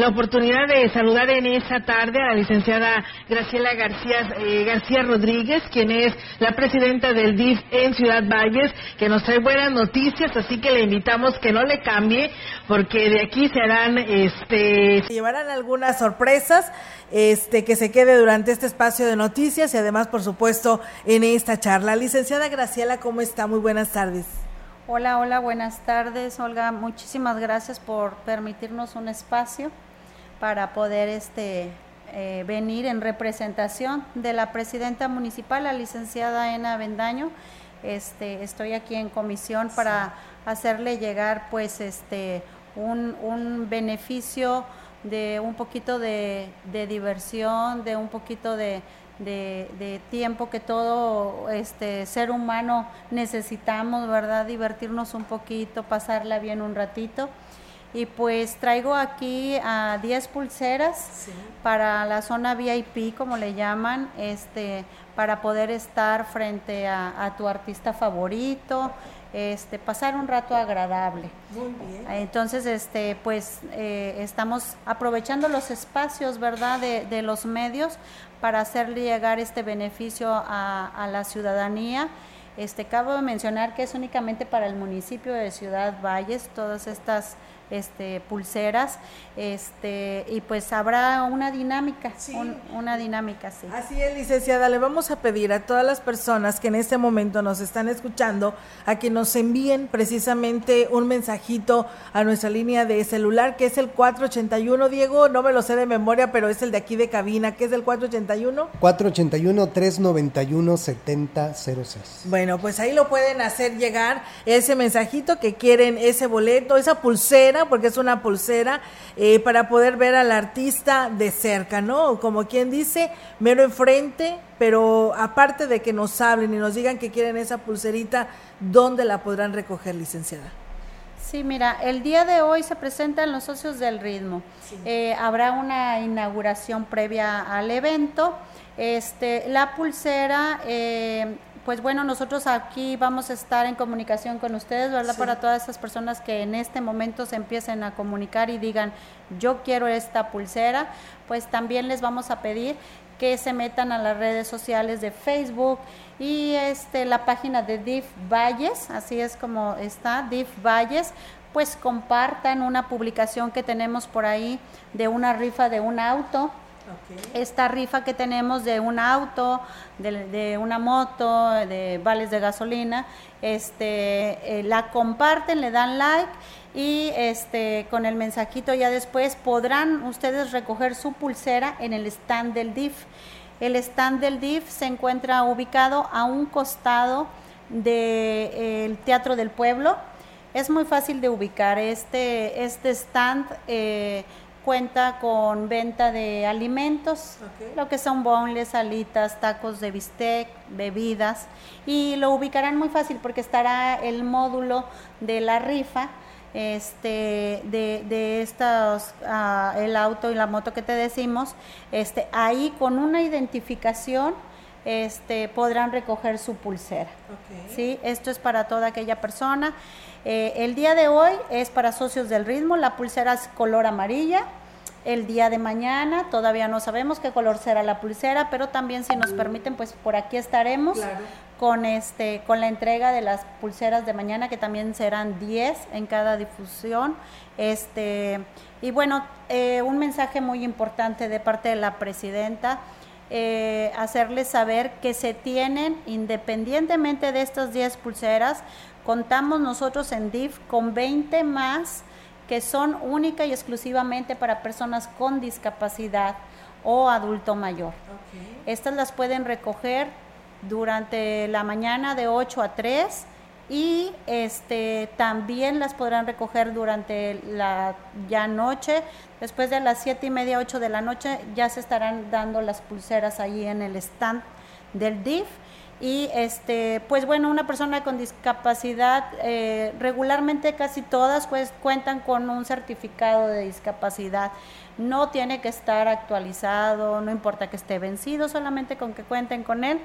la oportunidad de saludar en esta tarde a la licenciada Graciela García, eh, García Rodríguez, quien es la presidenta del DIF en Ciudad Valles, que nos trae buenas noticias, así que le invitamos que no le cambie, porque de aquí se harán, este... Se llevarán algunas sorpresas, este, que se quede durante este espacio de noticias y además, por supuesto, en esta charla. Licenciada Graciela, ¿cómo está? Muy buenas tardes. Hola, hola, buenas tardes, Olga. Muchísimas gracias por permitirnos un espacio para poder este, eh, venir en representación de la presidenta municipal, la licenciada Ena Bendaño. Este, estoy aquí en comisión para hacerle llegar pues este un, un beneficio de un poquito de diversión, de un poquito de, de, tiempo que todo este ser humano necesitamos, ¿verdad? Divertirnos un poquito, pasarla bien un ratito. Y pues traigo aquí a 10 pulseras para la zona VIP, como le llaman, este, para poder estar frente a, tu artista favorito, este, pasar un rato agradable. Muy bien. Entonces, este, pues eh, estamos aprovechando los espacios, ¿verdad?, de, de los medios para hacerle llegar este beneficio a, la ciudadanía. Este, acabo de mencionar que es únicamente para el municipio de Ciudad Valles, todas estas este, pulseras, este, y pues habrá una dinámica, una dinámica, sí. Así es, licenciada, le vamos a pedir a todas las personas que en este momento nos están escuchando a que nos envíen precisamente un mensajito a nuestra línea de celular, que es el 481, Diego, no me lo sé de memoria, pero es el de aquí de cabina, que es el 481. 481-391-7006. Bueno, pues ahí lo pueden hacer llegar ese mensajito que quieren, ese boleto, esa pulsera porque es una pulsera, eh, para poder ver al artista de cerca, ¿no? Como quien dice, mero enfrente, pero aparte de que nos hablen y nos digan que quieren esa pulserita, ¿dónde la podrán recoger, licenciada? Sí, mira, el día de hoy se presentan los socios del ritmo. Eh, habrá una inauguración previa al evento. Este, la pulsera eh, pues bueno, nosotros aquí vamos a estar en comunicación con ustedes, ¿verdad? Para todas esas personas que en este momento se empiecen a comunicar y digan, yo quiero esta pulsera, pues también les vamos a pedir que se metan a las redes sociales de Facebook y este la página de DIF Valles, así es como está, DIF Valles, pues compartan una publicación que tenemos por ahí de una rifa de un auto esta rifa que tenemos de un auto, de, una moto, de vales de gasolina, este, eh, la comparten, le dan like y este, con el mensajito ya después podrán ustedes recoger su pulsera en el stand del DIF. El stand del DIF se encuentra ubicado a un costado del Teatro del Pueblo. Es muy fácil de ubicar. Este, este stand eh, cuenta con venta de alimentos, lo que son bonles, alitas, tacos de bistec, bebidas y lo ubicarán muy fácil porque estará el módulo de la rifa este de, de estos ah, el auto y la moto que te decimos este ahí con una identificación este podrán recoger su pulsera sí esto es para toda aquella persona eh, el día de hoy es para socios del ritmo, la pulsera es color amarilla. El día de mañana todavía no sabemos qué color será la pulsera, pero también si nos permiten, pues por aquí estaremos con este con la entrega de las pulseras de mañana que también serán 10 en cada difusión. Este y bueno, eh, un mensaje muy importante de parte de la presidenta. Eh, hacerles saber que se tienen, independientemente de estas 10 pulseras, Contamos nosotros en DIF con 20 más que son única y exclusivamente para personas con discapacidad o adulto mayor. Estas las pueden recoger durante la mañana de 8 a 3 y este también las podrán recoger durante la ya noche. Después de las siete y media 8 de la noche ya se estarán dando las pulseras ahí en el stand del DIF y este pues bueno una persona con discapacidad eh, regularmente casi todas pues cuentan con un certificado de discapacidad. No tiene que estar actualizado no importa que esté vencido solamente con que cuenten con él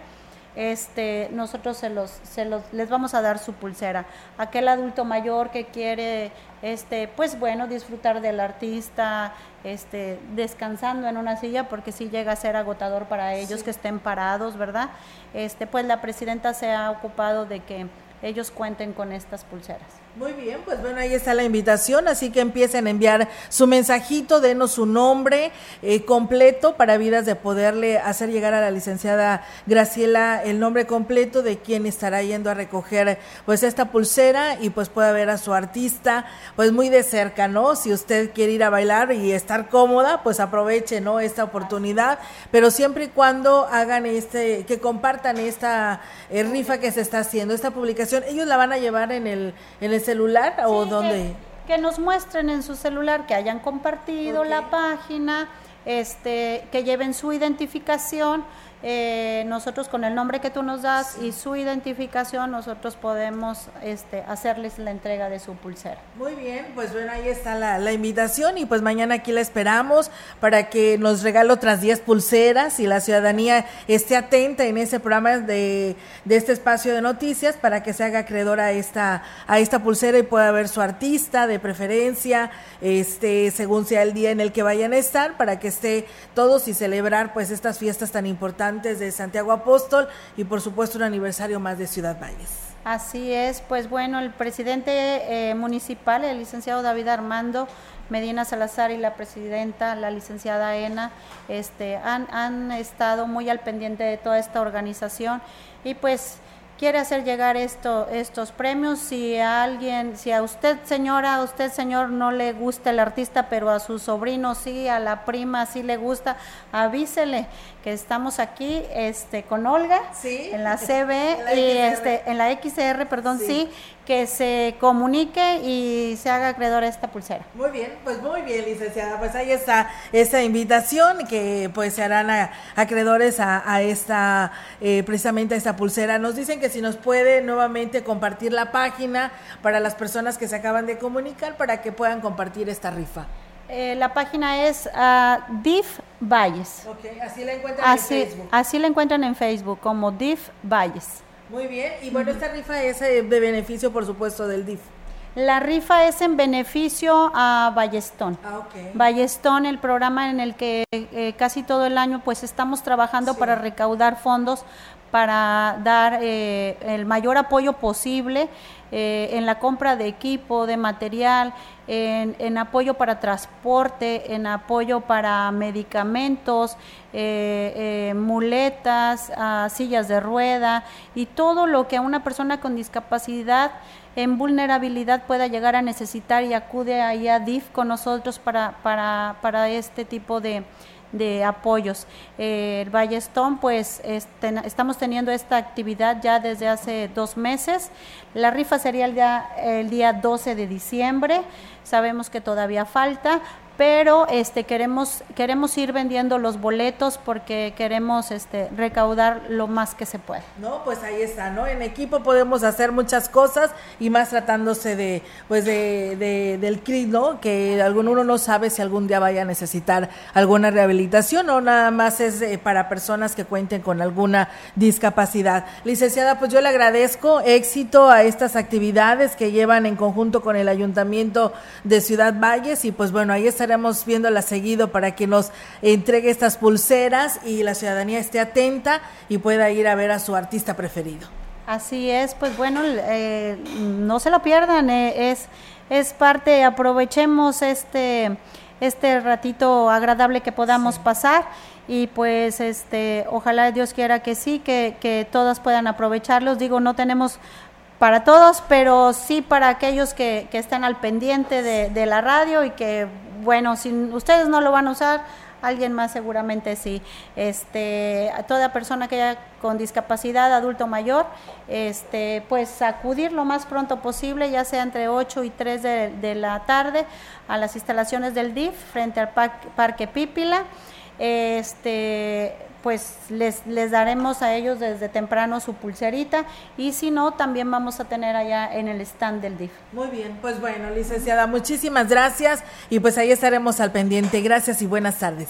este, nosotros se los, se los, les vamos a dar su pulsera. Aquel adulto mayor que quiere, este, pues bueno, disfrutar del artista, este, descansando en una silla, porque si llega a ser agotador para ellos que estén parados, ¿verdad? Este, pues la presidenta se ha ocupado de que ellos cuenten con estas pulseras. Muy bien, pues bueno, ahí está la invitación, así que empiecen a enviar su mensajito, denos su nombre eh, completo para vidas de poderle hacer llegar a la licenciada Graciela el nombre completo de quien estará yendo a recoger pues esta pulsera y pues pueda ver a su artista pues muy de cerca, ¿no? Si usted quiere ir a bailar y estar cómoda, pues aproveche, ¿no? Esta oportunidad, pero siempre y cuando hagan este, que compartan esta eh, rifa que se está haciendo, esta publicación, ellos la van a llevar en el, en el celular o dónde? Que, nos muestren en su celular, que hayan compartido la página, este, que lleven su identificación eh, nosotros con el nombre que tú nos das y su identificación, nosotros podemos este, hacerles la entrega de su pulsera. Muy bien, pues bueno, ahí está la, invitación y pues mañana aquí la esperamos para que nos regale otras 10 pulseras y la ciudadanía esté atenta en ese programa de, de este espacio de noticias para que se haga acreedora a esta, a esta pulsera y pueda ver su artista de preferencia, este, según sea el día en el que vayan a estar, para que esté todos y celebrar pues estas fiestas tan importantes de Santiago Apóstol y por supuesto un aniversario más de Ciudad Valles. Así es, pues bueno, el presidente eh, municipal, el licenciado David Armando Medina Salazar y la presidenta, la licenciada Ena, este, han, han estado muy al pendiente de toda esta organización y pues quiere hacer llegar esto, estos premios. Si a alguien, si a usted señora, a usted señor no le gusta el artista, pero a su sobrino sí, a la prima sí le gusta, avísele que estamos aquí este con Olga en la CB y este en la XR, perdón, sí. que se comunique y se haga acreedor a esta pulsera. Muy bien, pues muy bien, licenciada. Pues ahí está esa invitación que pues se harán acreedores a, esta eh, precisamente a esta pulsera. Nos dicen que si nos puede nuevamente compartir la página para las personas que se acaban de comunicar para que puedan compartir esta rifa. Eh, la página es uh, DIF Valles. así la encuentran en Facebook. Así la encuentran en Facebook como DIF Valles. Muy bien, y bueno, esta rifa es eh, de beneficio, por supuesto, del DIF. La rifa es en beneficio a Ballestón. Ah, okay. Ballestón, el programa en el que eh, casi todo el año pues estamos trabajando para recaudar fondos para dar eh, el mayor apoyo posible eh, en la compra de equipo, de material, en, apoyo para transporte, en apoyo para medicamentos, eh, muletas, sillas de rueda y todo lo que a una persona con discapacidad en vulnerabilidad pueda llegar a necesitar y acude ahí a DIF con nosotros para, para, para este tipo de, de apoyos. Eh, el Ballestón, pues estamos teniendo esta actividad ya desde hace dos meses. La rifa sería el día, el día 12 de diciembre. Sabemos que todavía falta, pero este queremos queremos ir vendiendo los boletos porque queremos este recaudar lo más que se pueda. No, pues ahí está, ¿no? En equipo podemos hacer muchas cosas y más tratándose de pues de, del CRID, ¿no? Que algún uno no sabe si algún día vaya a necesitar alguna rehabilitación o nada más es eh, para personas que cuenten con alguna discapacidad. Licenciada, pues yo le agradezco éxito a estas actividades que llevan en conjunto con el Ayuntamiento de Ciudad Valles y pues bueno, ahí está estaremos viéndola seguido para que nos entregue estas pulseras y la ciudadanía esté atenta y pueda ir a ver a su artista preferido. Así es, pues bueno, eh, no se lo pierdan, eh, es, es parte, aprovechemos este, este ratito agradable que podamos pasar y pues este, ojalá Dios quiera que sí, que, que todas puedan aprovecharlos. Digo, no tenemos para todos, pero sí para aquellos que, están al pendiente de, la radio y que, bueno, si ustedes no lo van a usar, alguien más seguramente sí. Este, toda persona que haya con discapacidad, adulto mayor, este, pues acudir lo más pronto posible, ya sea entre 8 y 3 de, de la tarde, a las instalaciones del DIF frente al Parque, parque Pípila. Este, pues les, les daremos a ellos desde temprano su pulserita y si no, también vamos a tener allá en el stand del DIF. Muy bien, pues bueno, licenciada, muchísimas gracias y pues ahí estaremos al pendiente. Gracias y buenas tardes.